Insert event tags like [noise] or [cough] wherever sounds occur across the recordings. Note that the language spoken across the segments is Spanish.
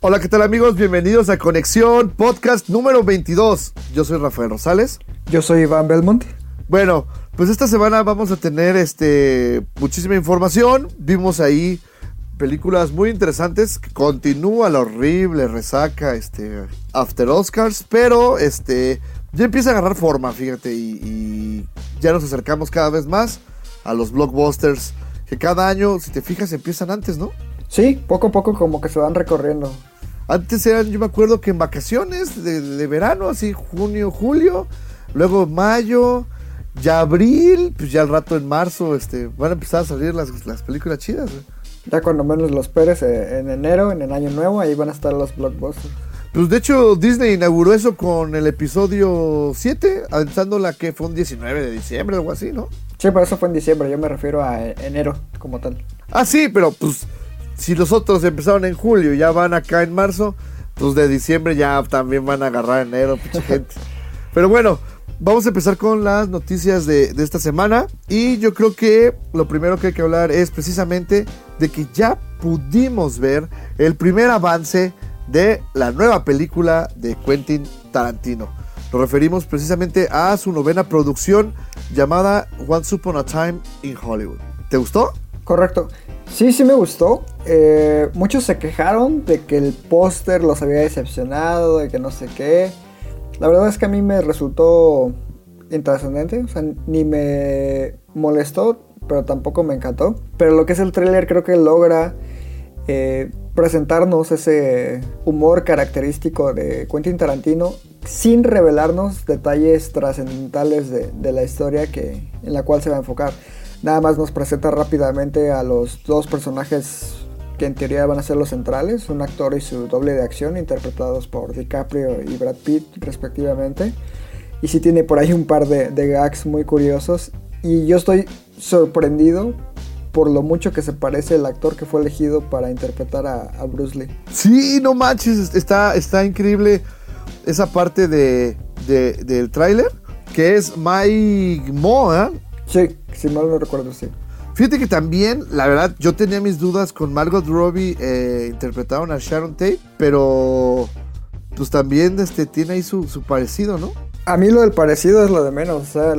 Hola, ¿qué tal amigos? Bienvenidos a Conexión Podcast número 22. Yo soy Rafael Rosales. Yo soy Iván Belmont. Bueno, pues esta semana vamos a tener este muchísima información. Vimos ahí películas muy interesantes. Continúa la horrible resaca este After Oscars, pero este ya empieza a agarrar forma, fíjate, y, y ya nos acercamos cada vez más a los blockbusters que cada año, si te fijas, empiezan antes, ¿no? Sí, poco a poco como que se van recorriendo. Antes eran, yo me acuerdo que en vacaciones de, de verano, así junio, julio, luego mayo, ya abril, pues ya al rato en marzo, este, van a empezar a salir las, las películas chidas. güey. Ya cuando menos los Pérez eh, en enero, en el año nuevo, ahí van a estar los blockbusters. Pues de hecho Disney inauguró eso con el episodio 7, avanzando la que fue un 19 de diciembre, algo así, ¿no? Sí, pero eso fue en diciembre, yo me refiero a eh, enero como tal. Ah, sí, pero pues si los otros empezaron en julio y ya van acá en marzo, pues de diciembre ya también van a agarrar enero, pinche [laughs] gente. Pero bueno, vamos a empezar con las noticias de, de esta semana. Y yo creo que lo primero que hay que hablar es precisamente de que ya pudimos ver el primer avance de la nueva película de Quentin Tarantino. Nos referimos precisamente a su novena producción llamada Once Upon a Time in Hollywood. ¿Te gustó? Correcto. Sí, sí me gustó. Eh, muchos se quejaron de que el póster los había decepcionado, de que no sé qué. La verdad es que a mí me resultó intrascendente, o sea, ni me molestó, pero tampoco me encantó. Pero lo que es el tráiler creo que logra eh, presentarnos ese humor característico de Quentin Tarantino sin revelarnos detalles trascendentales de, de la historia que, en la cual se va a enfocar. Nada más nos presenta rápidamente a los dos personajes que en teoría van a ser los centrales, un actor y su doble de acción, interpretados por DiCaprio y Brad Pitt respectivamente. Y sí tiene por ahí un par de, de gags muy curiosos. Y yo estoy sorprendido por lo mucho que se parece el actor que fue elegido para interpretar a, a Bruce Lee. Sí, no manches, está, está increíble esa parte de, de- del tráiler, que es Mike Moa. Sí, si mal no recuerdo, sí. Fíjate que también, la verdad, yo tenía mis dudas con Margot Robbie, eh, interpretaron a Sharon Tate, pero pues también este, tiene ahí su, su parecido, ¿no? A mí lo del parecido es lo de menos. O sea,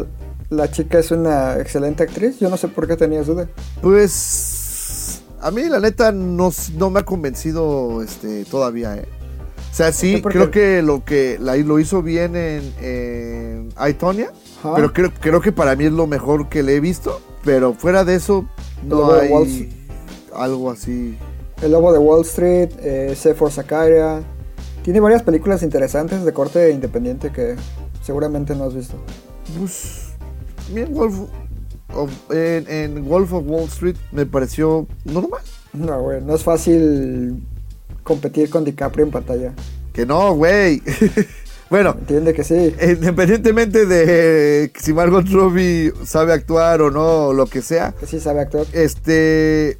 la chica es una excelente actriz. Yo no sé por qué tenías duda. Pues a mí la neta no, no me ha convencido este, todavía, ¿eh? O sea, sí, creo que lo que la, lo hizo bien en, en Ajá. pero creo, creo que para mí es lo mejor que le he visto, pero fuera de eso no hay Wall algo así. El Lobo de Wall Street, eh, C for Sakaria. Tiene varias películas interesantes de corte independiente que seguramente no has visto. Pues, a mí en Wolf of, en, en Wolf of Wall Street me pareció normal. No, güey, no es fácil competir con DiCaprio en pantalla. Que no, güey. [laughs] bueno, Entiende que sí. independientemente de si Margot Robbie sabe actuar o no, o lo que sea, Que sí sabe actuar. este.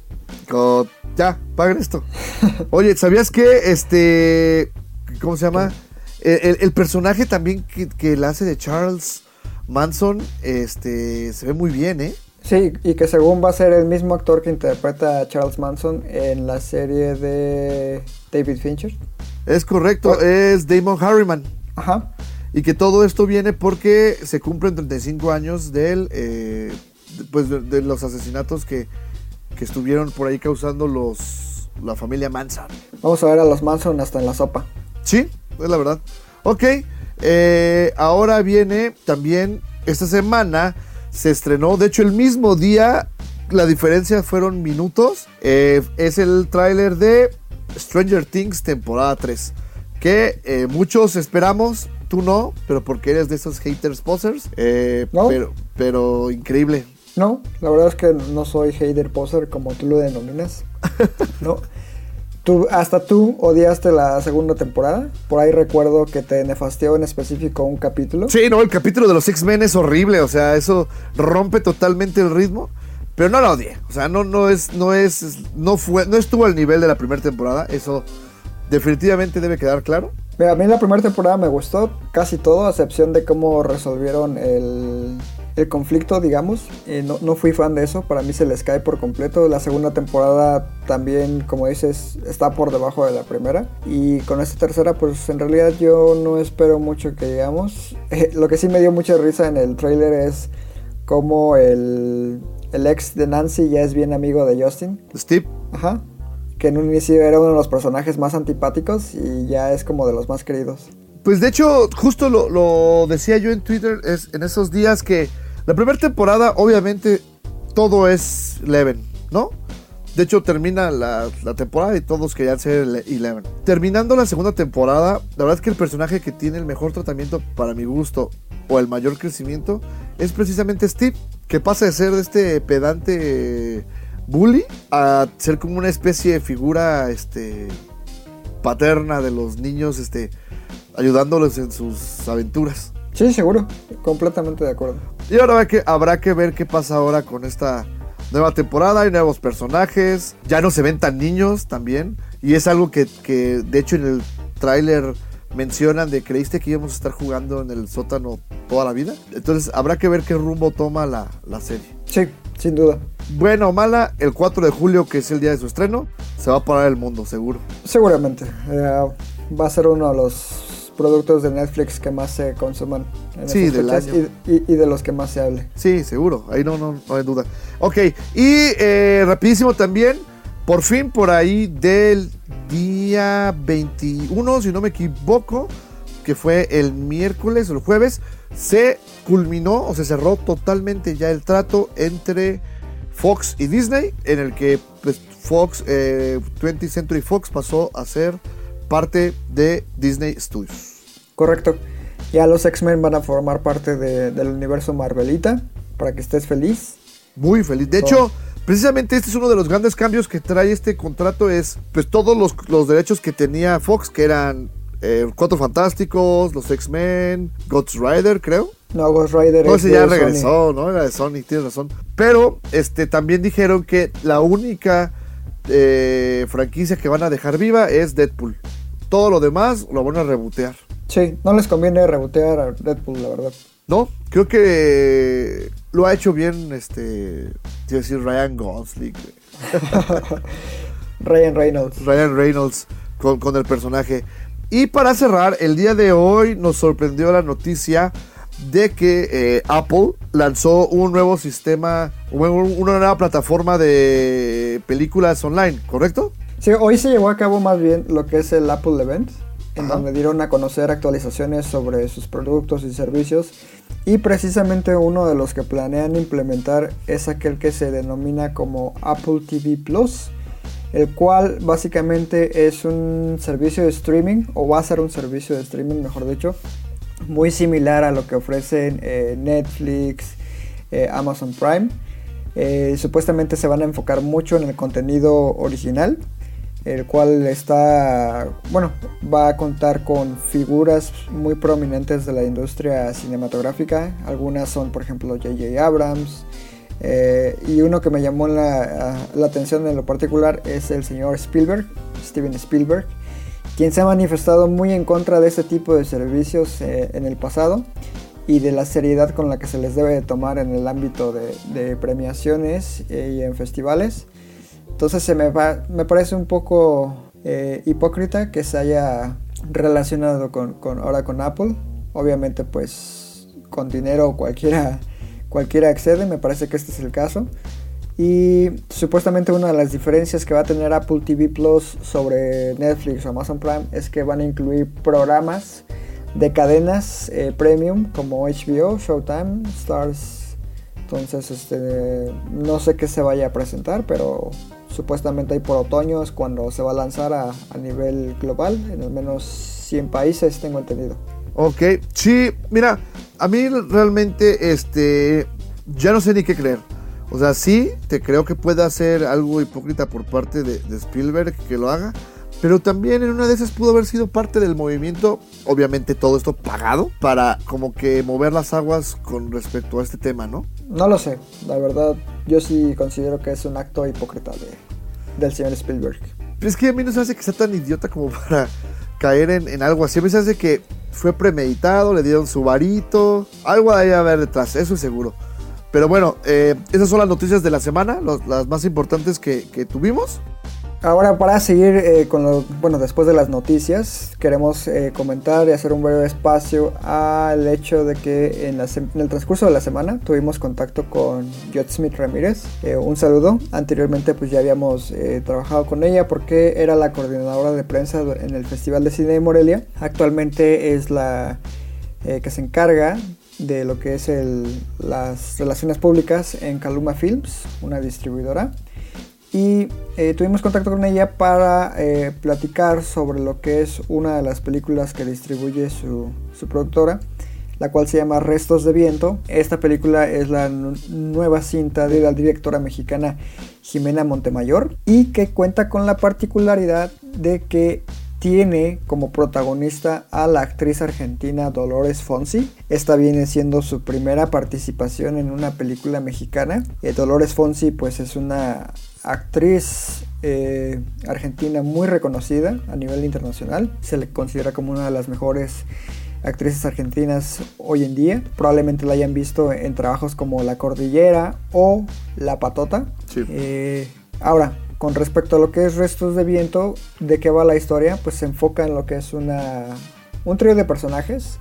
ya, paguen esto. [laughs] Oye, ¿sabías que este. ¿Cómo se llama? El, el- el personaje también que, que la hace de Charles Manson, este. Se ve muy bien, ¿eh? Sí, y que según va a ser el mismo actor que interpreta a Charles Manson en la serie de David Fincher. Es correcto, es Damon Harriman. Ajá. Y que todo esto viene porque se cumplen 35 años del, eh, pues de, de los asesinatos que, que estuvieron por ahí causando los la familia Manson. Vamos a ver a los Manson hasta en la sopa. Sí, es la verdad. Ok, eh, ahora viene también esta semana se estrenó, de hecho el mismo día, la diferencia fueron minutos, eh, es el tráiler de Stranger Things temporada 3, que eh, muchos esperamos, tú no, pero porque eres de esos haters posers, eh, No. pero, pero increíble. No, la verdad es que no soy hater poser como tú lo denominas. [laughs] No. Tú, hasta tú odiaste la segunda temporada. Por ahí recuerdo que te nefasteó en específico un capítulo. Sí, no, el capítulo de los X-Men es horrible, o sea, eso rompe totalmente el ritmo. Pero no lo odié, o sea, no, no es, no es, no fue, no estuvo al nivel de la primera temporada, eso definitivamente debe quedar claro. Mira, a mí la primera temporada me gustó casi todo, a excepción de cómo resolvieron el, el conflicto, digamos. Eh, no, no fui fan de eso, para mí se les cae por completo. La segunda temporada también, como dices, está por debajo de la primera. Y con esta tercera, pues en realidad yo no espero mucho que digamos. [laughs] Eh, lo que sí me dio mucha risa en el trailer es cómo el, el ex de Nancy ya es bien amigo de Justin. Steve, Ajá. Que en un inicio era uno de los personajes más antipáticos y ya es como de los más queridos. Pues de hecho, justo lo, decía yo en Twitter es, en esos días que la primera temporada, obviamente, todo es Eleven, ¿no? De hecho, termina la, la temporada y todos querían ser ele- Eleven. Terminando la segunda temporada, la verdad es que el personaje que tiene el mejor tratamiento para mi gusto o el mayor crecimiento es precisamente Steve, que pasa de ser este pedante bully a ser como una especie de figura este, paterna de los niños, este, ayudándoles en sus aventuras. Sí, seguro. Completamente de acuerdo. Y ahora que, habrá que ver qué pasa ahora con esta nueva temporada. Hay nuevos personajes. Ya no se ven tan niños también. Y es algo que, que, de hecho en el tráiler mencionan de creíste que íbamos a estar jugando en el sótano toda la vida. Entonces habrá que ver qué rumbo toma la, la serie. Sí, sin duda. Bueno o mala, el 4 de julio, que es el día de su estreno, se va a parar el mundo, seguro. Seguramente. Eh, va a ser uno de los productos de Netflix que más se consuman. En Sí, del año. Y, y- y de los que más se hable. Sí, seguro. Ahí no, no, no hay duda. Ok, y eh, rapidísimo también, por fin por ahí del día 21, si no me equivoco, que fue el miércoles o el jueves, se culminó o se cerró totalmente ya el trato entre Fox y Disney, en el que pues, Fox, eh, 20th Century Fox pasó a ser parte de Disney Studios. Correcto. Ya los X-Men van a formar parte de- del universo Marvelita. Para que estés feliz. Muy feliz. De hecho, precisamente este es uno de los grandes cambios que trae este contrato. Es pues todos los, los derechos que tenía Fox, que eran eh, Cuatro Fantásticos, los X-Men, Ghost Rider, creo. No, Ghost Rider No, es ese ya de Sony. regresó, ¿no? Era de Sony, tienes razón. Pero este también dijeron que la única eh, franquicia que van a dejar viva es Deadpool. Todo lo demás lo van a rebotear. Sí, no les conviene rebotear a Deadpool, la verdad. No, creo que lo ha hecho bien, este, quiero decir, Ryan Gosling. [laughs] Ryan Reynolds. Ryan Reynolds con, con el personaje. Y para cerrar, el día de hoy nos sorprendió la noticia de que eh, Apple lanzó un nuevo sistema, un- una nueva plataforma de películas online, ¿correcto? Sí, hoy se llevó a cabo más bien lo que es el Apple Event, en Ajá. donde dieron a conocer actualizaciones sobre sus productos y servicios. Y precisamente uno de los que planean implementar es aquel que se denomina como Apple TV Plus, el cual básicamente es un servicio de streaming, o va a ser un servicio de streaming, mejor dicho, muy similar a lo que ofrecen eh, Netflix, eh, Amazon Prime. Eh, supuestamente se van a enfocar mucho en el contenido original, el cual está, bueno, va a contar con figuras muy prominentes de la industria cinematográfica. Algunas son, por ejemplo, J.J. Abrams. y uno que me llamó la, la atención en lo particular es el señor Spielberg, Steven Spielberg, quien se ha manifestado muy en contra de este tipo de servicios eh, en el pasado y de la seriedad con la que se les debe de tomar en el ámbito de, premiaciones eh, y en festivales. Entonces se me, va, me parece un poco eh, hipócrita que se haya relacionado con, con- ahora con Apple. Obviamente pues con dinero cualquiera, cualquiera accede, me parece que este es el caso. Y supuestamente una de las diferencias que va a tener Apple TV Plus sobre Netflix o Amazon Prime es que van a incluir programas de cadenas eh, premium como HBO, Showtime, Stars. Entonces, este, no sé qué se vaya a presentar, pero supuestamente hay por otoño es cuando se va a lanzar a, a nivel global, en al menos 100 países, tengo entendido. Ok, sí, mira, a mí realmente, este, ya no sé ni qué creer. O sea, sí, te creo que pueda ser algo hipócrita por parte de, de Spielberg que lo haga, pero también en una de esas pudo haber sido parte del movimiento, obviamente todo esto pagado, para como que mover las aguas con respecto a este tema, ¿no? No lo sé, la verdad yo sí considero que es un acto hipócrita de, del señor Spielberg. Es que a mí no se hace que sea tan idiota como [laughs] para caer en, en algo así. A mí se hace que fue premeditado, le dieron su varito, algo hay a ver detrás, eso es seguro. Pero bueno, eh, esas son las noticias de la semana, las más importantes que, tuvimos. Ahora para seguir eh, con lo, bueno, después de las noticias, queremos eh, comentar y hacer un breve espacio al hecho de que en, la en el transcurso de la semana tuvimos contacto con Jot Smith Ramírez. Un saludo. Anteriormente pues ya habíamos trabajado con ella porque era la coordinadora de prensa en el Festival de Cine de Morelia. Actualmente es la que se encarga de lo que es las relaciones públicas en Caluma Films, una distribuidora y eh, tuvimos contacto con ella para eh, platicar sobre lo que es una de las películas que distribuye su, su productora, la cual se llama Restos de Viento. Esta película es la nu- nueva cinta de la directora mexicana Jimena Montemayor y que cuenta con la particularidad de que tiene como protagonista a la actriz argentina Dolores Fonsi. Esta viene siendo su primera participación en una película mexicana. Eh, Dolores Fonsi pues es una actriz eh, argentina muy reconocida a nivel internacional. Se le considera como una de las mejores actrices argentinas hoy en día. Probablemente la hayan visto en trabajos como La Cordillera o La Patota. Sí. Eh, ahora, con respecto a lo que es Restos de Viento, ¿de qué va la historia? Pues se enfoca en lo que es una, un trío de personajes.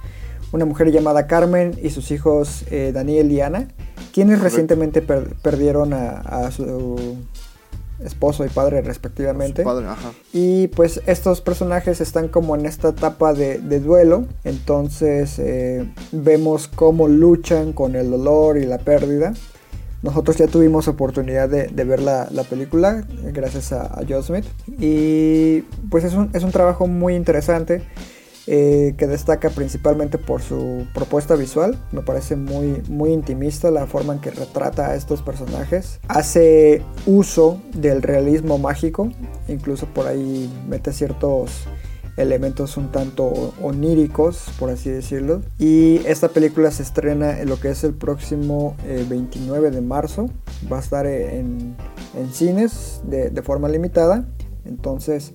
Una mujer llamada Carmen y sus hijos eh, Daniel y Ana, quienes recientemente per- perdieron a, a su esposo y padre respectivamente. Su padre, ajá. Y pues estos personajes están como en esta etapa de, de duelo. Entonces eh, vemos cómo luchan con el dolor y la pérdida. Nosotros ya tuvimos oportunidad de, ver la, la película eh, gracias a, a Joe Smith. Y pues es un, es un trabajo muy interesante eh, que destaca principalmente por su propuesta visual. Me parece muy, muy intimista la forma en que retrata a estos personajes. Hace uso del realismo mágico, incluso por ahí mete ciertos elementos un tanto oníricos, por así decirlo. Y esta película se estrena en lo que es el próximo eh, 29 de marzo. Va a estar en, en cines de, de forma limitada. Entonces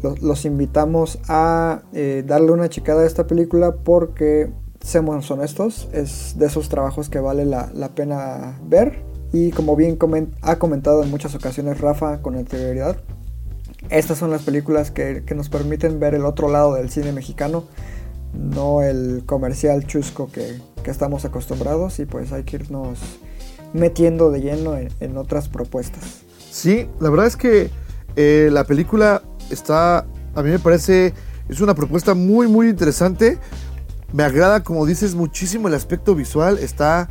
los, los invitamos a eh, darle una checada a esta película porque, seamos honestos, es de esos trabajos que vale la, la pena ver. Y como bien coment ha comentado en muchas ocasiones Rafa con anterioridad, estas son las películas que, que, nos permiten ver el otro lado del cine mexicano, no el comercial chusco que, que estamos acostumbrados y pues hay que irnos metiendo de lleno en, en otras propuestas. Sí, la verdad es que eh, la película está, a mí me parece, es una propuesta muy, muy interesante. Me agrada, como dices, muchísimo el aspecto visual. Está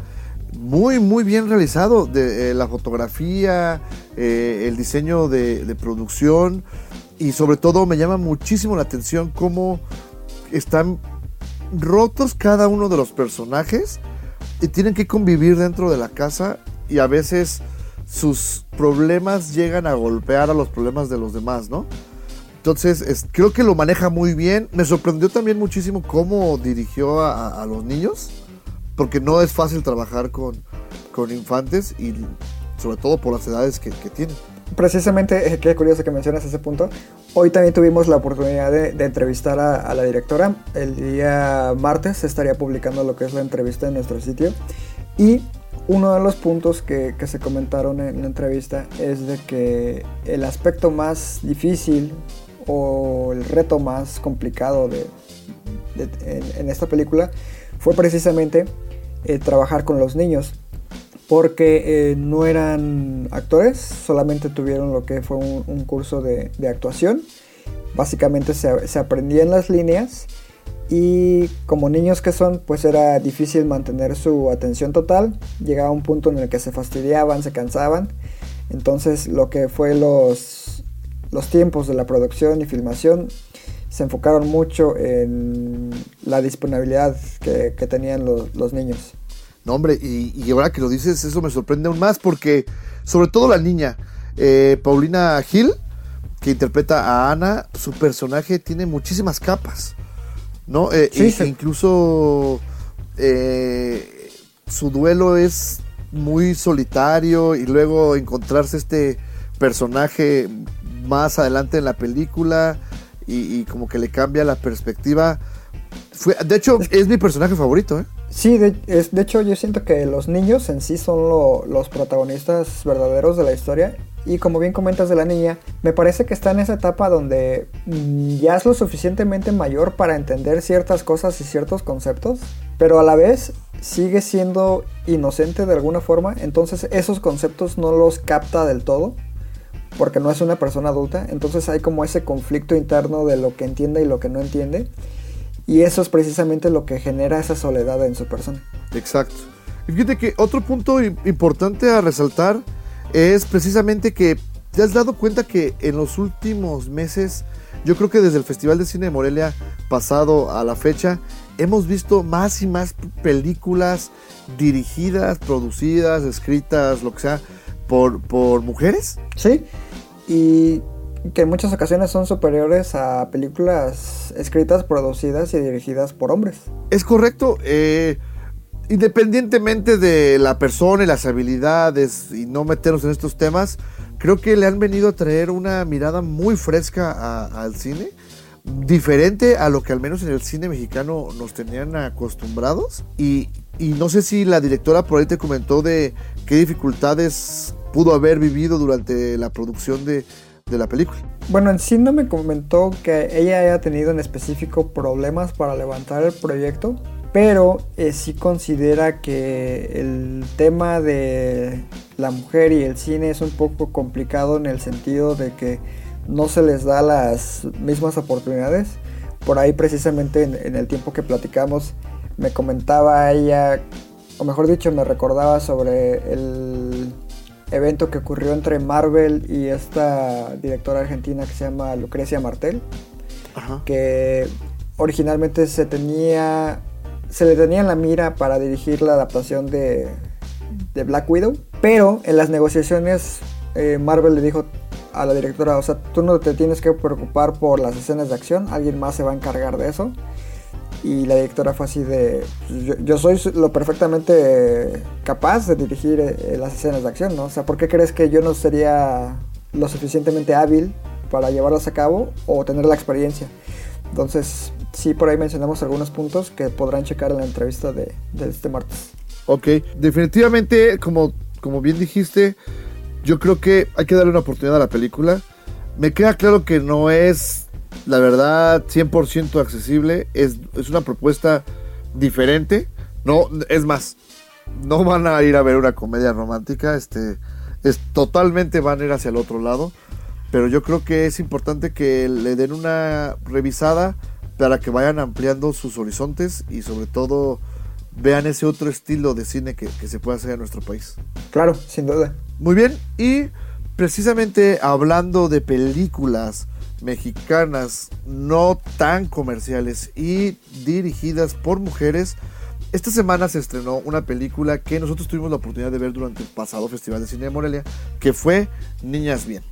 muy, muy bien realizado. De, eh, la fotografía, eh, el diseño de, de, producción y sobre todo me llama muchísimo la atención cómo están rotos cada uno de los personajes y tienen que convivir dentro de la casa y a veces sus problemas llegan a golpear a los problemas de los demás, ¿no? Entonces, es, creo que lo maneja muy bien. Me sorprendió también muchísimo cómo dirigió a los niños, porque no es fácil trabajar con, con, infantes y sobre todo por las edades que, que tienen. Precisamente, eh, qué curioso que mencionas ese punto. Hoy también tuvimos la oportunidad de, entrevistar a, la directora. El día martes se estaría publicando lo que es la entrevista en nuestro sitio. Y uno de los puntos que, se comentaron en la entrevista es de que el aspecto más difícil o el reto más complicado de, en, esta película fue precisamente eh, trabajar con los niños porque eh, no eran actores, solamente tuvieron lo que fue un, curso de, actuación. Básicamente se, se, aprendían las líneas y como niños que son, pues era difícil mantener su atención total. Llegaba un punto en el que se fastidiaban, se cansaban. Entonces lo que fue los, los tiempos de la producción y filmación se enfocaron mucho en la disponibilidad que, que tenían los, los niños. No, hombre, y, y, ahora que lo dices, eso me sorprende aún más porque, sobre todo la niña, eh, Paulina Gil, que interpreta a Ana, su personaje tiene muchísimas capas, ¿no? Eh, Sí, y- sí. Incluso eh, su duelo es muy solitario y luego encontrarse este personaje más adelante en la película y, y como que le cambia la perspectiva. Fue, de hecho, es mi personaje favorito, ¿eh? Sí, de, es- de hecho yo siento que los niños en sí son lo- los protagonistas verdaderos de la historia. Y como bien comentas de la niña, me parece que está en esa etapa donde mm, ya es lo suficientemente mayor para entender ciertas cosas y ciertos conceptos, pero a la vez sigue siendo inocente de alguna forma, entonces esos conceptos no los capta del todo, porque no es una persona adulta, entonces hay como ese conflicto interno de lo que entiende y lo que no entiende. Y eso es precisamente lo que genera esa soledad en su persona. Exacto. Y fíjate que otro punto importante a resaltar es precisamente que te has dado cuenta que en los últimos meses, yo creo que desde el Festival de Cine de Morelia pasado a la fecha, hemos visto más y más películas dirigidas, producidas, escritas, lo que sea, por, por mujeres. Sí, y que en muchas ocasiones son superiores a películas escritas, producidas y dirigidas por hombres. Es correcto. eh, independientemente de la persona y las habilidades y no meternos en estos temas, creo que le han venido a traer una mirada muy fresca a- al cine, diferente a lo que al menos en el cine mexicano nos tenían acostumbrados. Y, y no sé si la directora por ahí te comentó de qué dificultades pudo haber vivido durante la producción de, de la película. Bueno, en sí no me comentó que ella haya tenido en específico problemas para levantar el proyecto, pero eh, sí considera que el tema de la mujer y el cine es un poco complicado en el sentido de que no se les da las mismas oportunidades. Por ahí precisamente en, en el tiempo que platicamos me comentaba ella, o mejor dicho, me recordaba sobre el evento que ocurrió entre Marvel y esta directora argentina que se llama Lucrecia Martel, Ajá. que originalmente se tenía se le tenía en la mira para dirigir la adaptación de, de Black Widow, pero en las negociaciones eh, Marvel le dijo a la directora, o sea, tú no te tienes que preocupar por las escenas de acción, alguien más se va a encargar de eso. Y la directora fue así de, "Pues yo, soy lo perfectamente capaz de dirigir eh, las escenas de acción, ¿no? O sea, ¿por qué crees que yo no sería lo suficientemente hábil para llevarlas a cabo o tener la experiencia? Entonces, sí, por ahí mencionamos algunos puntos que podrán checar en la entrevista de, de este martes. Ok, definitivamente, como, como bien dijiste, yo creo que hay que darle una oportunidad a la película. Me queda claro que no es, la verdad, 100% accesible. Es, es una propuesta diferente. No, es más, no van a ir a ver una comedia romántica. Este, es, totalmente van a ir hacia el otro lado. Pero yo creo que es importante que le den una revisada para que vayan ampliando sus horizontes y sobre todo vean ese otro estilo de cine que, que se puede hacer en nuestro país. Claro, sin duda. Muy bien, y precisamente hablando de películas mexicanas no tan comerciales y dirigidas por mujeres, esta semana se estrenó una película que nosotros tuvimos la oportunidad de ver durante el pasado Festival de Cine de Morelia, que fue Niñas Bien.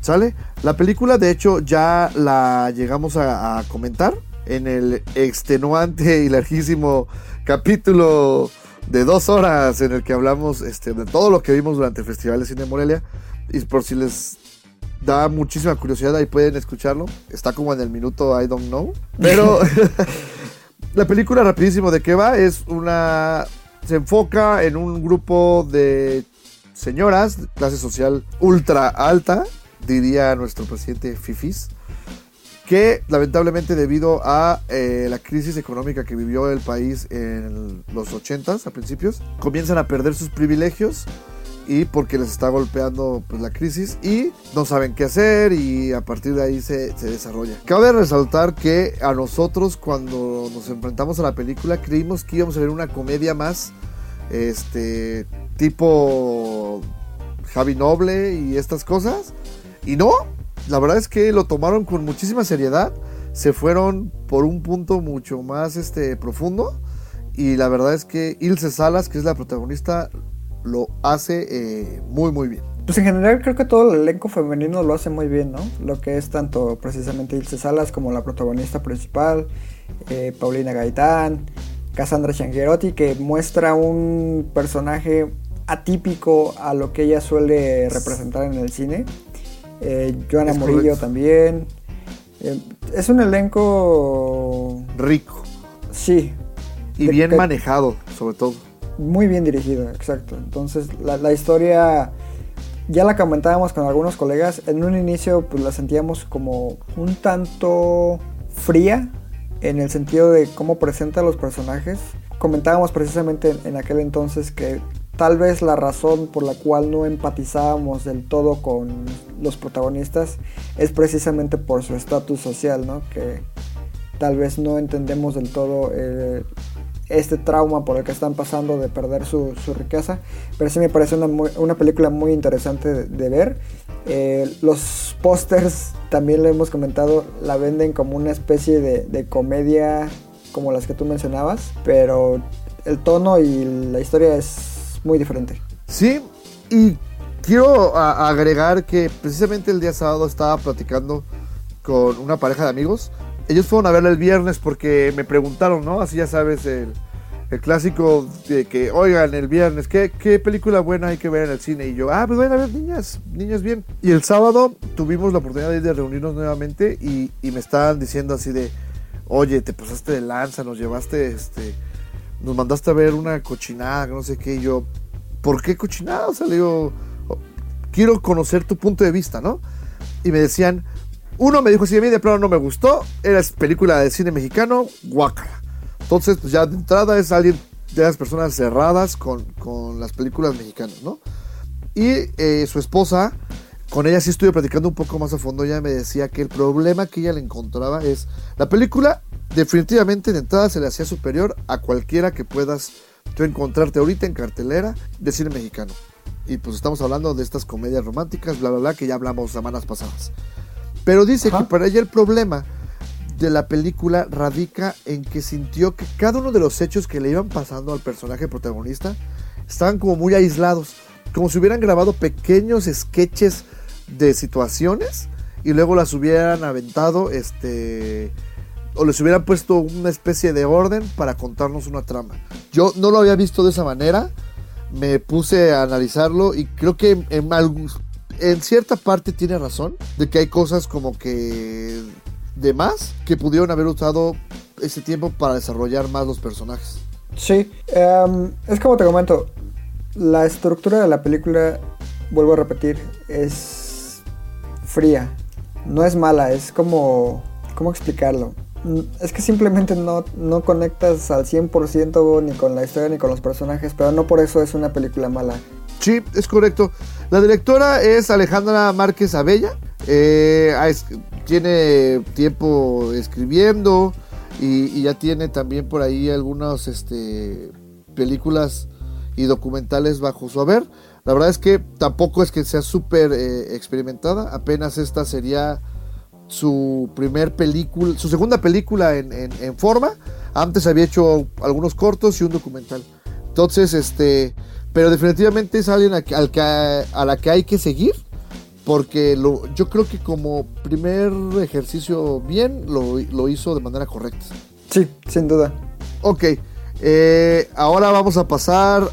¿Sale? La película, de hecho, ya la llegamos a, comentar en el extenuante y larguísimo capítulo de dos horas en el que hablamos este, de todo lo que vimos durante el Festival de Cine de Morelia. Y por si les da muchísima curiosidad, ahí pueden escucharlo. Está como en el minuto I don't know. [laughs] Pero [laughs] la película, rapidísimo, ¿de qué va? Es una. Se enfoca en un grupo de señoras, clase social ultra alta, diría nuestro presidente Fifis, que lamentablemente debido a eh, la crisis económica que vivió el país en los 80s, a principios, comienzan a perder sus privilegios y porque les está golpeando pues, la crisis y no saben qué hacer y a partir de ahí se, se desarrolla. Cabe resaltar que a nosotros cuando nos enfrentamos a la película creímos que íbamos a ver una comedia más este tipo Javi Noble y estas cosas y no, la verdad es que lo tomaron con muchísima seriedad, se fueron por un punto mucho más este profundo y la verdad es que Ilse Salas, que es la protagonista, lo hace eh, muy muy bien. Pues en general creo que todo el elenco femenino lo hace muy bien, ¿no? Lo que es tanto precisamente Ilse Salas como la protagonista principal, eh, Paulina Gaitán, Cassandra Changuerotti, que muestra un personaje atípico a lo que ella suele representar en el cine. Eh, Joana Es Murillo correcto. también. Eh, es un elenco, Rico. sí, Y bien manejado, sobre todo. Muy bien dirigido, exacto. Entonces la, la historia ya la comentábamos con algunos colegas. En un inicio pues la sentíamos como un tanto fría en el sentido de cómo presenta a los personajes. Comentábamos precisamente en, aquel entonces que tal vez la razón por la cual no empatizábamos del todo con los protagonistas es precisamente por su estatus social, ¿no? Que tal vez no entendemos del todo eh, este trauma por el que están pasando de perder su, su riqueza. Pero sí me parece una, muy- una película muy interesante de, de ver. Eh, los pósters, también lo hemos comentado, la venden como una especie de, de comedia como las que tú mencionabas. Pero el tono y la historia es muy diferente. Sí, y quiero agregar que precisamente el día sábado estaba platicando con una pareja de amigos. Ellos fueron a verla el viernes porque me preguntaron, ¿no? Así ya sabes, el, el clásico de que, oigan, el viernes, ¿qué, ¿qué película buena hay que ver en el cine? Y yo, ah, pues vayan a ver niñas, niñas bien. Y el sábado tuvimos la oportunidad de, ir de reunirnos nuevamente y, y me estaban diciendo así de, oye, te pasaste de lanza, nos llevaste, este, nos mandaste a ver una cochinada, no sé qué, y yo, ¿por qué cochinada? O sea, le digo, "Oh, quiero conocer tu punto de vista, ¿no? Y me decían, uno me dijo así, a mí de plano no me gustó, era película de cine mexicano, guácala. Entonces, pues ya de entrada es alguien de las personas cerradas con, con las películas mexicanas, ¿no? Y eh, su esposa, con ella sí estuve platicando un poco más a fondo, ella me decía que el problema que ella le encontraba es, la película definitivamente de entrada se le hacía superior a cualquiera que puedas tú encontrarte ahorita en cartelera de cine mexicano. Y pues estamos hablando de estas comedias románticas, bla, bla, bla, que ya hablamos semanas pasadas. Pero dice Ajá. que para ella el problema de la película radica en que sintió que cada uno de los hechos que le iban pasando al personaje protagonista estaban como muy aislados, como si hubieran grabado pequeños sketches de situaciones y luego las hubieran aventado, este, o les hubieran puesto una especie de orden para contarnos una trama. Yo no lo había visto de esa manera, me puse a analizarlo y creo que en, en algún- en cierta parte tiene razón de que hay cosas como que de más que pudieron haber usado ese tiempo para desarrollar más los personajes. Sí, em, es como te comento, la estructura de la película, vuelvo a repetir, es fría. No es mala, es como... ¿Cómo explicarlo? Mm, Es que simplemente no, no conectas al 100% ni con la historia ni con los personajes, pero no por eso es una película mala. Sí, es correcto. La directora es Alejandra Márquez Abella. Eh, es- tiene tiempo escribiendo y, ya tiene también por ahí algunas este, películas y documentales bajo su haber. La verdad es que tampoco es que sea súper eh, experimentada. Apenas esta sería su primer película, su segunda película en- en forma. Antes había hecho algunos cortos y un documental. Entonces, este, pero definitivamente es alguien a, al que, a la que hay que seguir. Porque lo, yo creo que como primer ejercicio bien lo, lo hizo de manera correcta. Sí, sin duda. Ok, eh, ahora vamos a pasar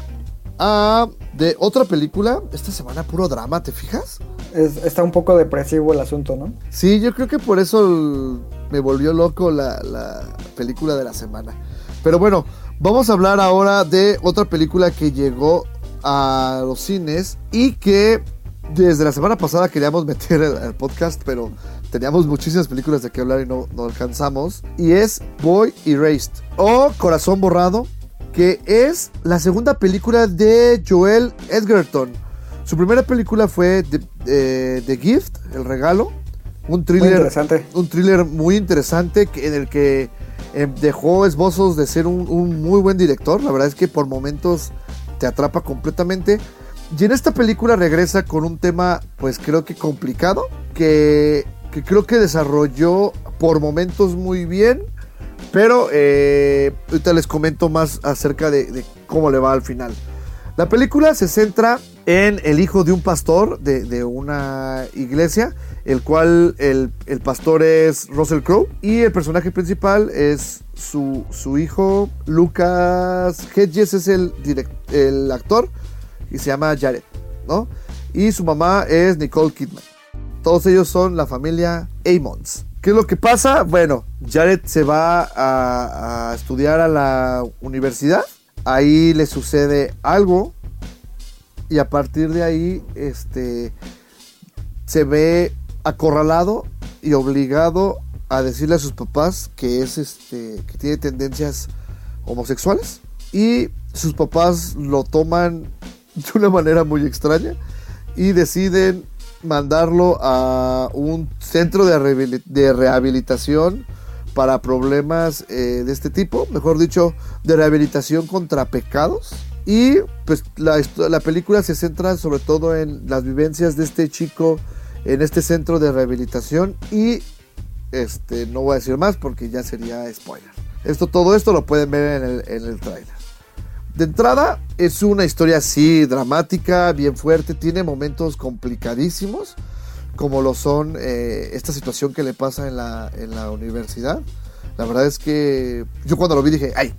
a de otra película. Esta semana puro drama, ¿te fijas? Es- está un poco depresivo el asunto, ¿no? Sí, yo creo que por eso el- me volvió loco la, la película de la semana. Pero bueno, vamos a hablar ahora de otra película que llegó a los cines y que desde la semana pasada queríamos [laughs] meter al, podcast, pero teníamos muchísimas películas de que hablar y no, no alcanzamos. Y es Boy Erased o Corazón Borrado, que es la segunda película de Joel Edgerton. Su primera película fue The, eh, The Gift, El Regalo, un Muy thriller interesante. un thriller muy interesante en el que eh, dejó esbozos de ser un, muy buen director. La verdad es que por momentos te atrapa completamente. Y en esta película regresa con un tema, pues creo que complicado, que, que creo que desarrolló por momentos muy bien. Pero eh, ahorita les comento más acerca de cómo le va al final. La película se centra en el hijo de un pastor de, de una iglesia, el cual el, el pastor es Russell Crowe y el personaje principal es su, su hijo Lucas Hedges, es el, direct- el actor y se llama Jared, ¿no? Y su mamá es Nicole Kidman. Todos ellos son la familia Amons. ¿Qué es lo que pasa? Bueno, Jared se va a, a estudiar a la universidad. Ahí le sucede algo. Y a partir de ahí, este, se ve acorralado y obligado a decirle a sus papás que es este, que tiene tendencias homosexuales. Y sus papás lo toman [laughs] de una manera muy extraña y deciden mandarlo a un centro de, de rehabilitación para problemas eh, de este tipo, mejor dicho, de rehabilitación contra pecados. Y pues la, la película se centra sobre todo en las vivencias de este chico en este centro de rehabilitación y este no voy a decir más porque ya sería spoiler. Esto, todo esto lo pueden ver en el, en el tráiler. De entrada, es una historia así dramática, bien fuerte, tiene momentos complicadísimos, como lo son eh, esta situación que le pasa en la, en la universidad. La verdad es que yo cuando lo vi dije, ay,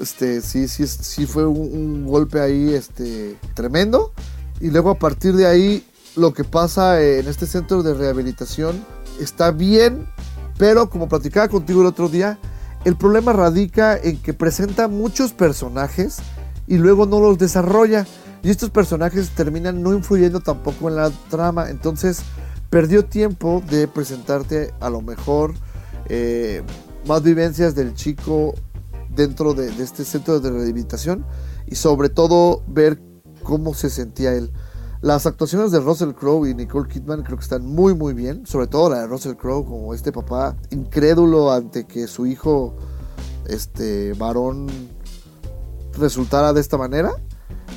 este, sí, sí, sí fue un, un golpe ahí este, tremendo. Y luego a partir de ahí, lo que pasa en este centro de rehabilitación está bien, pero como platicaba contigo el otro día, el problema radica en que presenta muchos personajes y luego no los desarrolla. Y estos personajes terminan no influyendo tampoco en la trama. Entonces perdió tiempo de presentarte a lo mejor eh, más vivencias del chico dentro de, este centro de rehabilitación y sobre todo ver cómo se sentía él. Las actuaciones de Russell Crowe y Nicole Kidman creo que están muy muy bien, sobre todo la de Russell Crowe como este papá incrédulo ante que su hijo este varón resultara de esta manera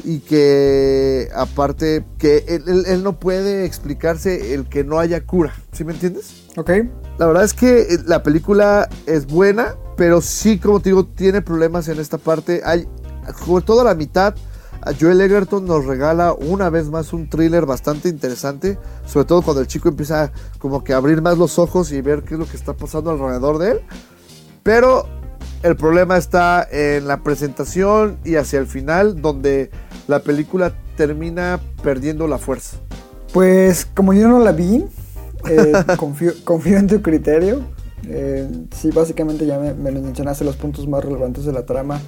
y que aparte que él, él- él no puede explicarse el que no haya cura, ¿sí me entiendes? Ok. La verdad es que eh, la película es buena, pero sí, como te digo, tiene problemas en esta parte. Hay, sobre todo a la mitad, Joel Egerton nos regala una vez más un thriller bastante interesante, sobre todo cuando el chico empieza como que a abrir más los ojos y ver qué es lo que está pasando alrededor de él. Pero el problema está en la presentación y hacia el final, donde la película termina perdiendo la fuerza. Pues como yo no la vi, eh, [laughs] confío, confío en tu criterio. Eh, sí, básicamente ya me, me mencionaste los puntos más relevantes de la trama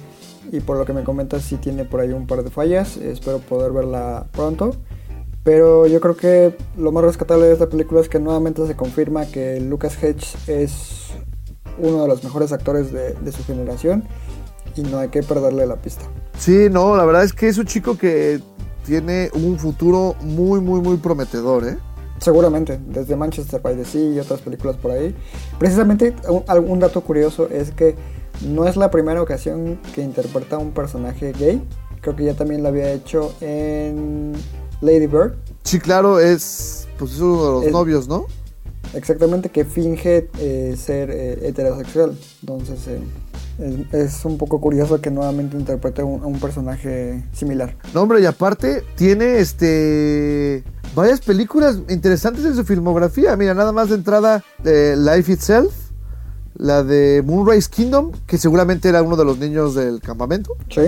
y por lo que me comentas sí tiene por ahí un par de fallas. Espero poder verla pronto. Pero yo creo que lo más rescatable de esta película es que nuevamente se confirma que Lucas Hedges es uno de los mejores actores de, de su generación y no hay que perderle la pista. Sí, no, la verdad es que es un chico que tiene un futuro muy, muy, muy prometedor, ¿eh? Seguramente, desde Manchester by the Sea y otras películas por ahí. Precisamente, un, algún dato curioso es que no es la primera ocasión que interpreta a un personaje gay. Creo que ya también lo había hecho en Lady Bird. Sí, claro, es, pues es uno de los Es- novios, ¿no? Exactamente, que finge eh, ser eh, heterosexual. Entonces, eh, es, un poco curioso que nuevamente interprete a un, a un personaje similar. No, hombre, y aparte tiene este varias películas interesantes en su filmografía. Mira, nada más de entrada, eh, Life Itself, la de Moonrise Kingdom, que seguramente era uno de los niños del campamento. ¿Sí?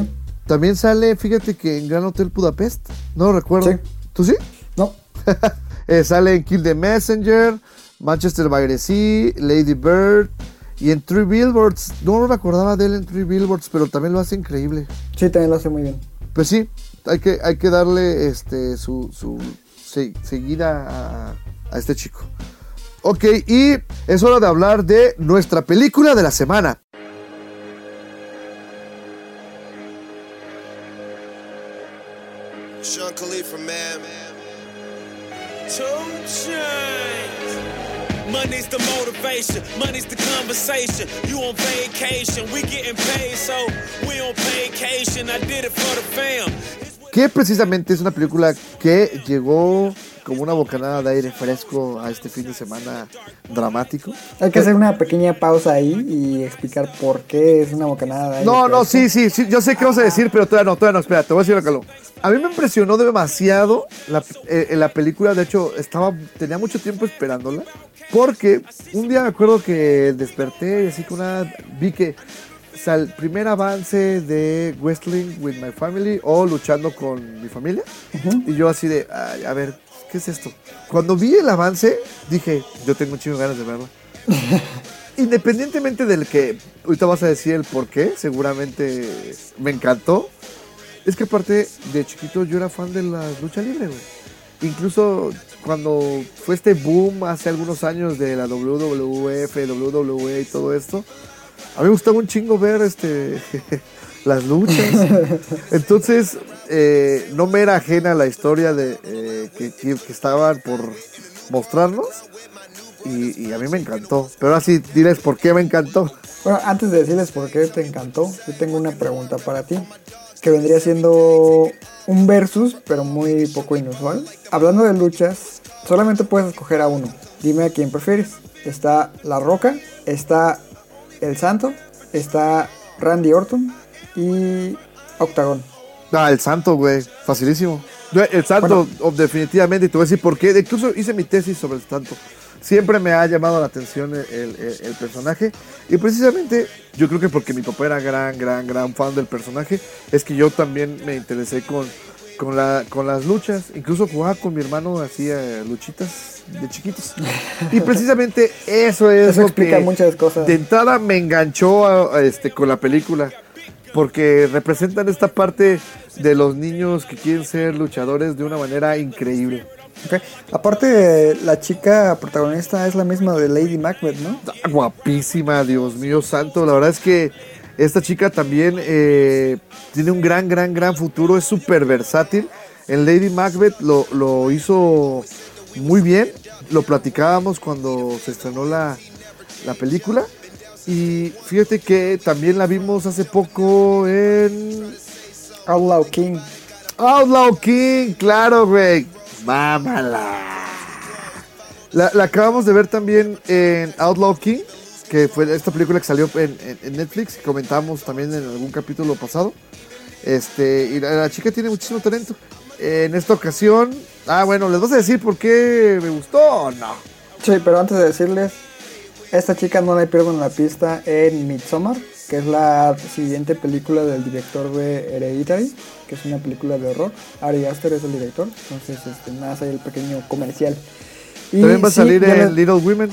También sale, fíjate que en Gran Hotel Budapest, no lo recuerdo. Sí. ¿Tú sí? No, [laughs] Eh, sale en Kill the Messenger, Manchester by the Sea, Lady Bird y en Three Billboards. No me acordaba de él en Three Billboards, pero también lo hace increíble. sí, también lo hace muy bien. Pues sí, hay que, hay que darle este su, su se- seguida a, a este chico. Ok, y es hora de hablar de nuestra película de la semana. Sean Khalifa, man. Two chains. Money's the motivation, money's the conversation. You on vacation, we getting paid, so we on vacation. I did it for the fam. Que precisamente es una película que llegó como una bocanada de aire fresco a este fin de semana dramático. Hay que hacer una pequeña pausa ahí y explicar por qué es una bocanada de aire No, no, fresco. sí, sí, sí, yo sé qué vas a decir, pero todavía no, todavía no, espera, te voy a decir algo. A mí me impresionó demasiado la, eh, la película, de hecho, estaba, tenía mucho tiempo esperándola, porque un día me acuerdo que desperté y así con una, vi que sea, el primer avance de Wrestling with My Family o luchando con mi familia, y yo así de, "Ay, a ver, ¿qué es esto? Cuando vi el avance, dije, yo tengo un chingo ganas de verlo. [laughs] Independientemente del que ahorita vas a decir el por qué, seguramente me encantó. Es que aparte de chiquito yo era fan de la lucha libre, güey. Incluso cuando fue este boom hace algunos años de la WWF, WWE y todo esto, a mí me gustaba un chingo ver este [laughs] las luchas. Entonces, eh, no me era ajena la historia de eh, que, estaban por mostrarnos. Y, y a mí me encantó. Pero ahora sí, diles por qué me encantó. Bueno, antes de decirles por qué te encantó, yo tengo una pregunta para ti, que vendría siendo un versus, pero muy poco inusual. Hablando de luchas, solamente puedes escoger a uno. Dime a quién prefieres. Está La Roca, está El Santo, está Randy Orton y Octagon. Ah, el santo, güey. Facilísimo. El santo, oh, definitivamente. Y te voy a decir por qué. Incluso hice mi tesis sobre el santo. Siempre me ha llamado la atención el, el- el personaje. Y precisamente, yo creo que porque mi papá era gran, gran, gran fan del personaje, es que yo también me interesé con, con, la, con las luchas. Incluso jugaba con mi hermano, hacía luchitas de chiquitos. Y precisamente eso es Eso lo explica que muchas cosas. de entrada me enganchó a- a este, con la película. Porque representan esta parte de los niños que quieren ser luchadores de una manera increíble. Ok. Aparte, la chica protagonista es la misma de Lady Macbeth, ¿no? Ah, Guapísima, Dios mío santo. La verdad es que esta chica también eh, tiene un gran, gran, gran futuro. Es súper versátil. En Lady Macbeth lo, lo hizo muy bien. Lo platicábamos cuando se estrenó la, la película. Y fíjate que también la vimos hace poco en Outlaw King. Outlaw King, claro, güey. Mámala. La, la acabamos de ver también en Outlaw King, que fue esta película que salió en, en- en Netflix, que comentamos también en algún capítulo pasado. Este, y la, la chica tiene muchísimo talento. En esta ocasión, ah, bueno, ¿les vas a decir por qué me gustó o no? Sí, pero antes de decirles, esta chica no le pierdo en la pista en Midsommar, que es la siguiente película del director de Hereditary, que es una película de horror. Ari Aster es el director, entonces este, nada, más ahí el pequeño comercial. Y También va a sí, salir en Little Women.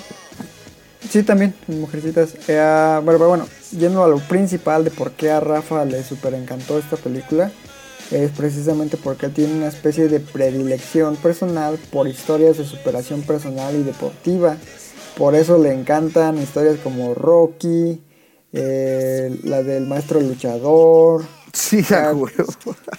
Sí, también, Mujercitas. Eh, ah, bueno, pero bueno, yendo a lo principal de por qué a Rafa le super encantó esta película, es precisamente porque tiene una especie de predilección personal por historias de superación personal y deportiva. Por eso le encantan historias como Rocky, eh, la del maestro luchador, Sí, a huevo.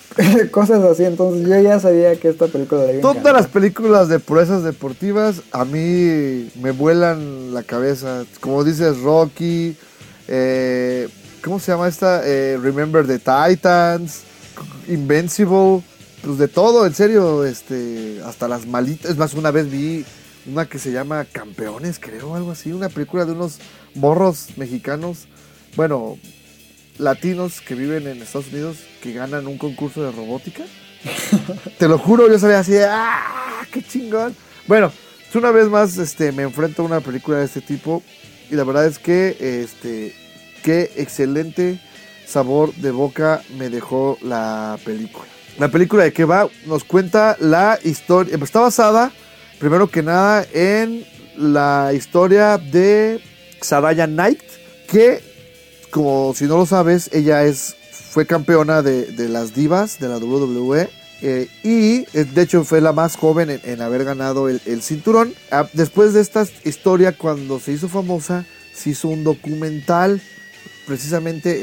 [laughs] cosas así. Entonces yo ya sabía que esta película iba Todas encantar. las películas de proezas deportivas a mí me vuelan la cabeza. Como dices, Rocky, eh, ¿cómo se llama esta? Eh, Remember the Titans, Invincible, pues de todo, en serio, este, hasta las malitas. Es más, una vez vi una que se llama Campeones, creo, algo así, una película de unos morros mexicanos, bueno, latinos que viven en Estados Unidos que ganan un concurso de robótica. [laughs] Te lo juro, yo sabía así ¡ah! ¡Qué chingón! Bueno, una vez más este, me enfrento a una película de este tipo y la verdad es que, este, qué excelente sabor de boca me dejó la película. La película de qué va nos cuenta la historia, está basada, primero que nada, en la historia de Saraya Knight, que, como si no lo sabes, ella es, fue campeona de, las divas de la WWE. eh, y eh, de hecho fue la más joven en, haber ganado el, cinturón. Ah, después de esta historia, cuando se hizo famosa, se hizo un documental precisamente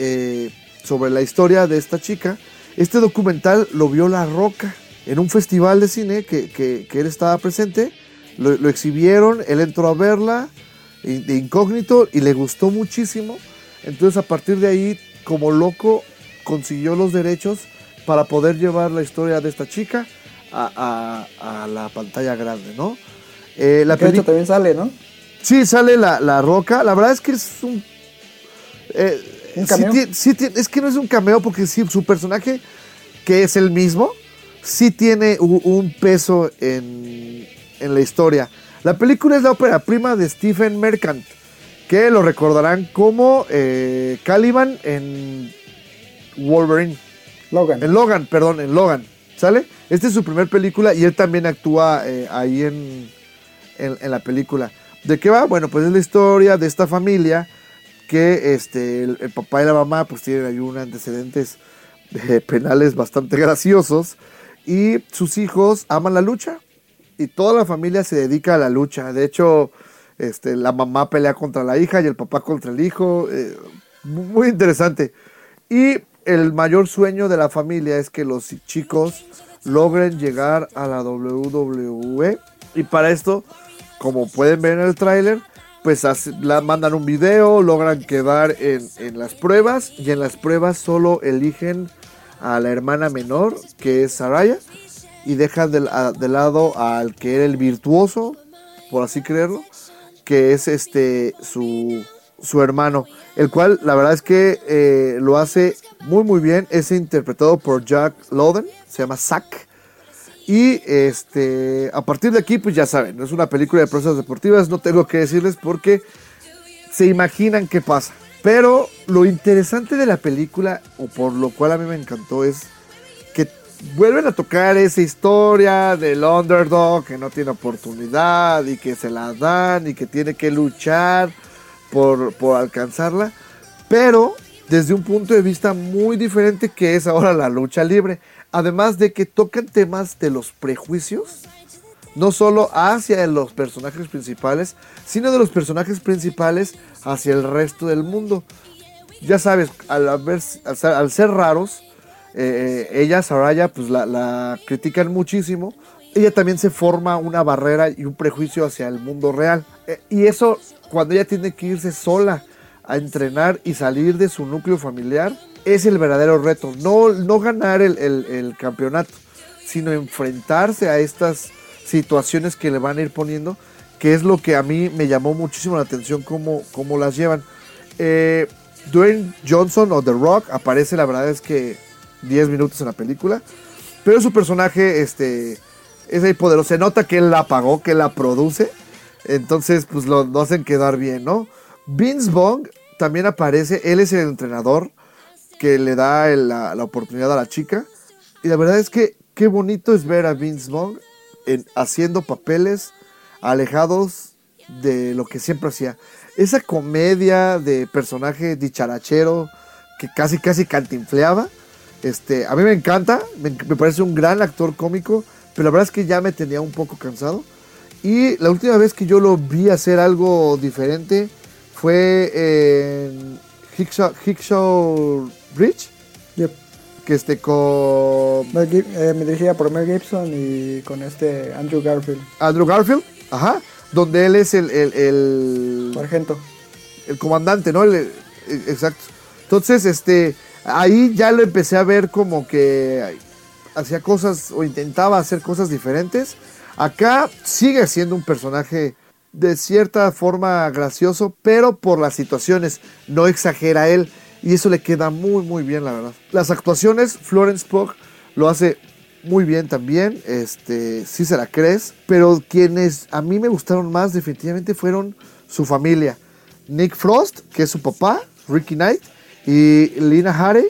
eh, sobre la historia de esta chica. Este documental lo vio La Roca en un festival de cine que, que- que él estaba presente. Lo, exhibieron, él entró a verla de incógnito y le gustó muchísimo. Entonces a partir de ahí, como loco, consiguió los derechos para poder llevar la historia de esta chica a, a- a la pantalla grande, ¿no? Eh, la Que de hecho peli- también sale, ¿no? Sí, sale la, la roca. La verdad es que es un. eh, ¿Un sí cameo? sí tie- es que no es un cameo porque sí, su personaje, que es el mismo, sí tiene un peso en, en la historia. La película es la ópera prima de Stephen Merchant, que lo recordarán como eh, Caliban en Wolverine. Logan. En Logan, perdón, en Logan. ¿Sale? Esta es su primer película y él también actúa eh, ahí en, en, en la película. ¿De qué va? Bueno, pues es la historia de esta familia que este, el, el papá y la mamá pues tienen ahí unos antecedentes eh, penales bastante [laughs] graciosos y sus hijos aman la lucha y toda la familia se dedica a la lucha. De hecho, este, la mamá pelea contra la hija y el papá contra el hijo. eh, muy interesante. Y el mayor sueño de la familia es que los chicos logren llegar a la WWE. Y para esto, como pueden ver en el tráiler, pues la, mandan un video, logran quedar en, las pruebas. Y en las pruebas solo eligen a la hermana menor, que es Saraya. Y dejan de, de lado al que era el virtuoso, por así creerlo, que es este su, su hermano, el cual la verdad es que eh, lo hace muy muy bien, es interpretado por Jack Lowden, se llama Zack. Y este, a partir de aquí, pues ya saben, es una película de pruebas deportivas, no tengo que decirles porque se imaginan qué pasa. Pero lo interesante de la película, o por lo cual a mí me encantó, es vuelven a tocar esa historia del underdog que no tiene oportunidad y que se la dan y que tiene que luchar por, por alcanzarla, pero desde un punto de vista muy diferente que es ahora la lucha libre. Además de que tocan temas de los prejuicios, no solo hacia los personajes principales, sino de los personajes principales hacia el resto del mundo. Ya sabes, al, haber- al al ser raros, eh, ella, Saraya, pues la, critican muchísimo. Ella también se forma una barrera y un prejuicio hacia el mundo real. Eh, y eso, cuando ella tiene que irse sola a entrenar y salir de su núcleo familiar, es el verdadero reto. No, no ganar el, el- el campeonato, sino enfrentarse a estas situaciones que le van a ir poniendo, que es lo que a mí me llamó muchísimo la atención cómo, cómo las llevan. Eh, Dwayne Johnson o The Rock aparece, la verdad es que 10 minutos en la película, pero su personaje este, es ahí poderoso. Se nota que él la pagó, que la produce, entonces pues lo, hacen quedar bien, ¿no? Vince Vaughn también aparece, él es el entrenador que le da la, oportunidad a la chica. Y la verdad es que qué bonito es ver a Vince en- haciendo papeles alejados de lo que siempre hacía. Esa comedia de personaje dicharachero que casi casi cantinfleaba. Este, a mí me encanta, me, me parece un gran actor cómico, pero la verdad es que ya me tenía un poco cansado. Y la última vez que yo lo vi hacer algo diferente fue en Hickshaw, Hickshaw Bridge, Yep. que este con eh, me dirigía por Mel Gibson y con este Andrew Garfield, Andrew Garfield, ajá, donde él es el, el, el, sargento. el comandante, ¿no? El- el- exacto. Entonces, este, ahí ya lo empecé a ver como que hacía cosas o intentaba hacer cosas diferentes. Acá sigue siendo un personaje de cierta forma gracioso, pero por las situaciones no exagera él y eso le queda muy muy bien, la verdad. Las actuaciones, Florence Pugh lo hace muy bien también, este, sí se la crees, pero quienes a mí me gustaron más definitivamente fueron su familia. Nick Frost, que es su papá, Ricky Knight, y Lina Harry,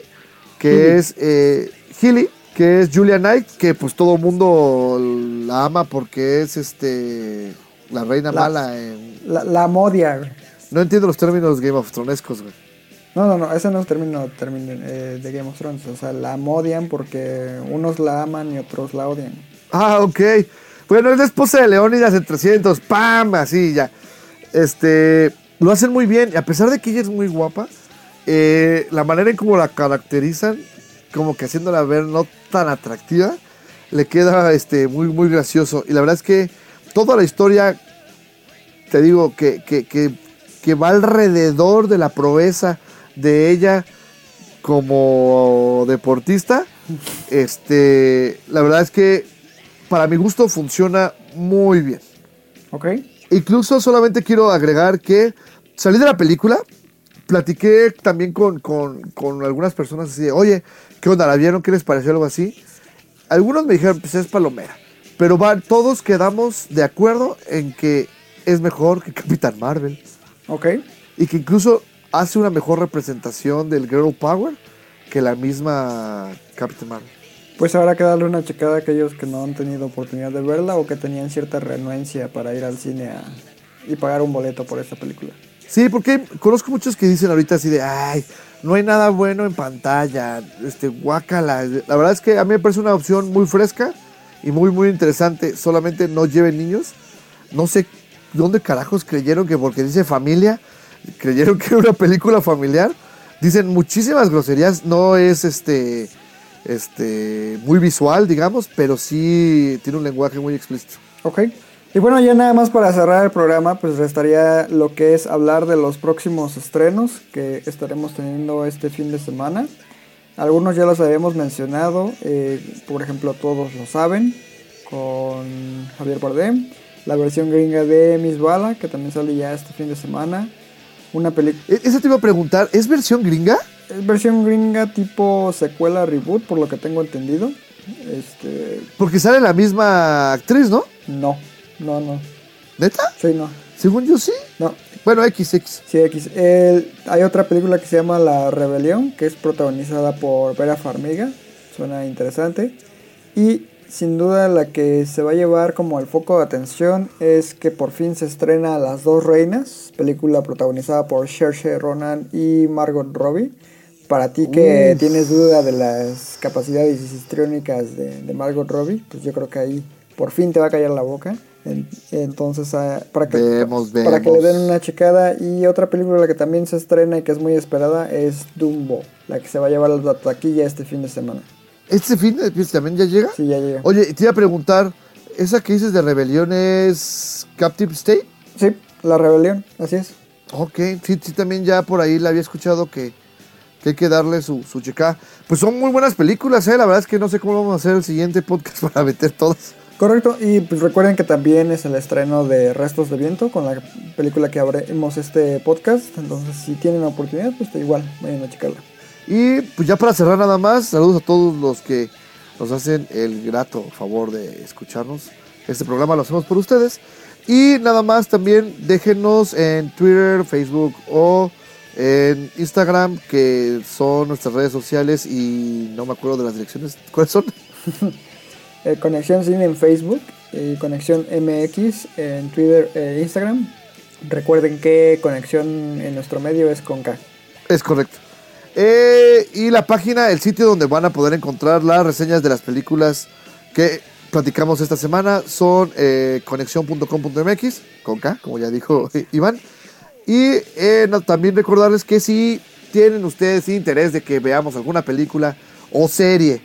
que es eh, Healy, que es Julia Knight, que pues todo el mundo la ama porque es este la reina La- mala en... La, la modia, güey. No entiendo los términos Game of Thronescos, güey. No, no, no, ese no es término, término, eh, de Game of Thrones. O sea, la modian porque unos la aman y otros la odian. Ah, ok. Bueno, es la esposa de Leónidas en 300. ¡Pam! Así ya. Este. Lo hacen muy bien. Y a pesar de que ella es muy guapa, eh, la manera en cómo la caracterizan, como que haciéndola ver no tan atractiva, le queda este, muy, muy gracioso. Y la verdad es que toda la historia, te digo, que, que, que, que va alrededor de la proeza de ella como deportista, [laughs] Este, la verdad es que para mi gusto funciona muy bien. Ok. Incluso solamente quiero agregar que salí de la película, platiqué también con, con- con algunas personas así de, oye, ¿qué onda? ¿La vieron? ¿Qué les pareció algo así? Algunos me dijeron, pues es palomera. Pero van, todos quedamos de acuerdo en que es mejor que Capitán Marvel. Ok. Y que incluso hace una mejor representación del Girl Power que la misma Capitán Marvel. Pues habrá que darle una checada a aquellos que no han tenido oportunidad de verla o que tenían cierta renuencia para ir al cine a- y pagar un boleto por esta película. Sí, porque conozco muchos que dicen ahorita así de, ay, no hay nada bueno en pantalla, este, guácala. La verdad es que a mí me parece una opción muy fresca y muy, muy interesante. Solamente no lleven niños. No sé dónde carajos creyeron que porque dice familia, creyeron que era una película familiar. Dicen muchísimas groserías, no es este, este, muy visual, digamos, pero sí tiene un lenguaje muy explícito. Ok. Y bueno, ya nada más para cerrar el programa, pues restaría lo que es hablar de los próximos estrenos que estaremos teniendo este fin de semana. Algunos ya los habíamos mencionado, eh, por ejemplo, todos lo saben, con Javier Bardem. La versión gringa de Miss Bala, que también sale ya este fin de semana. Una película... E- Eso te iba a preguntar, ¿es versión gringa? Es versión gringa tipo secuela reboot, por lo que tengo entendido. Este... Porque sale la misma actriz, ¿no? No, no, no. ¿Neta? Sí, no. Según yo sí. No, Bueno, XX. Sí, X. El- hay otra película que se llama La Rebelión, que es protagonizada por Vera Farmiga. Suena interesante. Y sin duda la que se va a llevar como el foco de atención es que por fin se estrena Las Dos Reinas, película protagonizada por Saoirse Ronan y Margot Robbie. Para ti que Uf. tienes duda de las capacidades histriónicas de, de Margot Robbie, pues yo creo que ahí por fin te va a callar la boca. En- Entonces, ah, para que, Vemos, para que le den una checada. Y otra película que también se estrena y que es muy esperada es Dumbo, la que se va a llevar a la taquilla este fin de semana. ¿Este fin de pues, también ya llega? Sí, ya llega. Oye, te iba a preguntar, ¿esa que dices de rebelión es Captive State? Sí, La Rebelión, así es. Ok, sí, sí, también ya por ahí la había escuchado que, que hay que darle su, su checada. Pues son muy buenas películas, ¿eh? La verdad es que no sé cómo vamos a hacer el siguiente podcast [laughs] para meter todas. Correcto, y pues recuerden que también es el estreno de Restos de Viento con la película que abrimos este podcast. Entonces, si tienen la oportunidad, pues igual, vayan a checarla. Y pues ya para cerrar nada más, saludos a todos los que nos hacen el grato favor de escucharnos. Este programa lo hacemos por ustedes. Y nada más también déjenos en Twitter, Facebook o en Instagram, que son nuestras redes sociales y no me acuerdo de las direcciones. [laughs] ¿Cuáles son? [laughs] Eh, Conexión Cine en Facebook y Conexión MX en Twitter e Instagram. Recuerden que Conexión en nuestro medio es con K. Es correcto. Eh, y la página, el sitio donde van a poder encontrar las reseñas de las películas que platicamos esta semana son eh, conexión.com.mx, con K, como ya dijo [laughs] Iván. Y también recordarles que si tienen ustedes interés de que veamos alguna película o serie,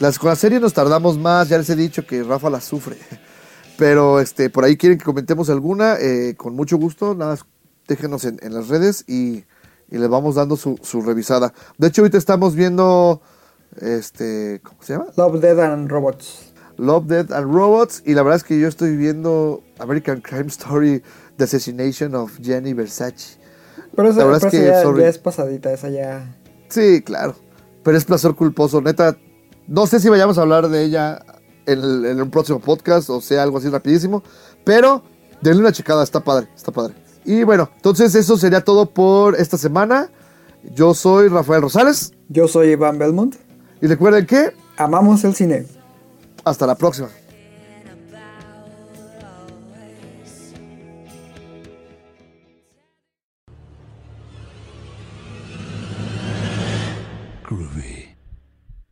las, con la serie nos tardamos más, ya les he dicho que Rafa la sufre. Pero este, por ahí quieren que comentemos alguna, eh, con mucho gusto, nada más déjenos en, en las redes y, y les vamos dando su, su revisada. De hecho, ahorita estamos viendo, este, ¿cómo se llama? Love, Dead and Robots. Love, Death and Robots. Y la verdad es que yo estoy viendo American Crime Story, The Assassination of Jenny Versace. Pero esa, La verdad es que, esa ya, sorry. ya es pasadita, esa ya... Sí, claro. Pero es placer culposo. Neta, no sé si vayamos a hablar de ella en, un próximo podcast o sea algo así rapidísimo. Pero denle una checada, está padre, está padre. Y bueno, entonces eso sería todo por esta semana. Yo soy Rafael Rosales. Yo soy Iván Belmont. Y recuerden que Amamos el cine. hasta la próxima.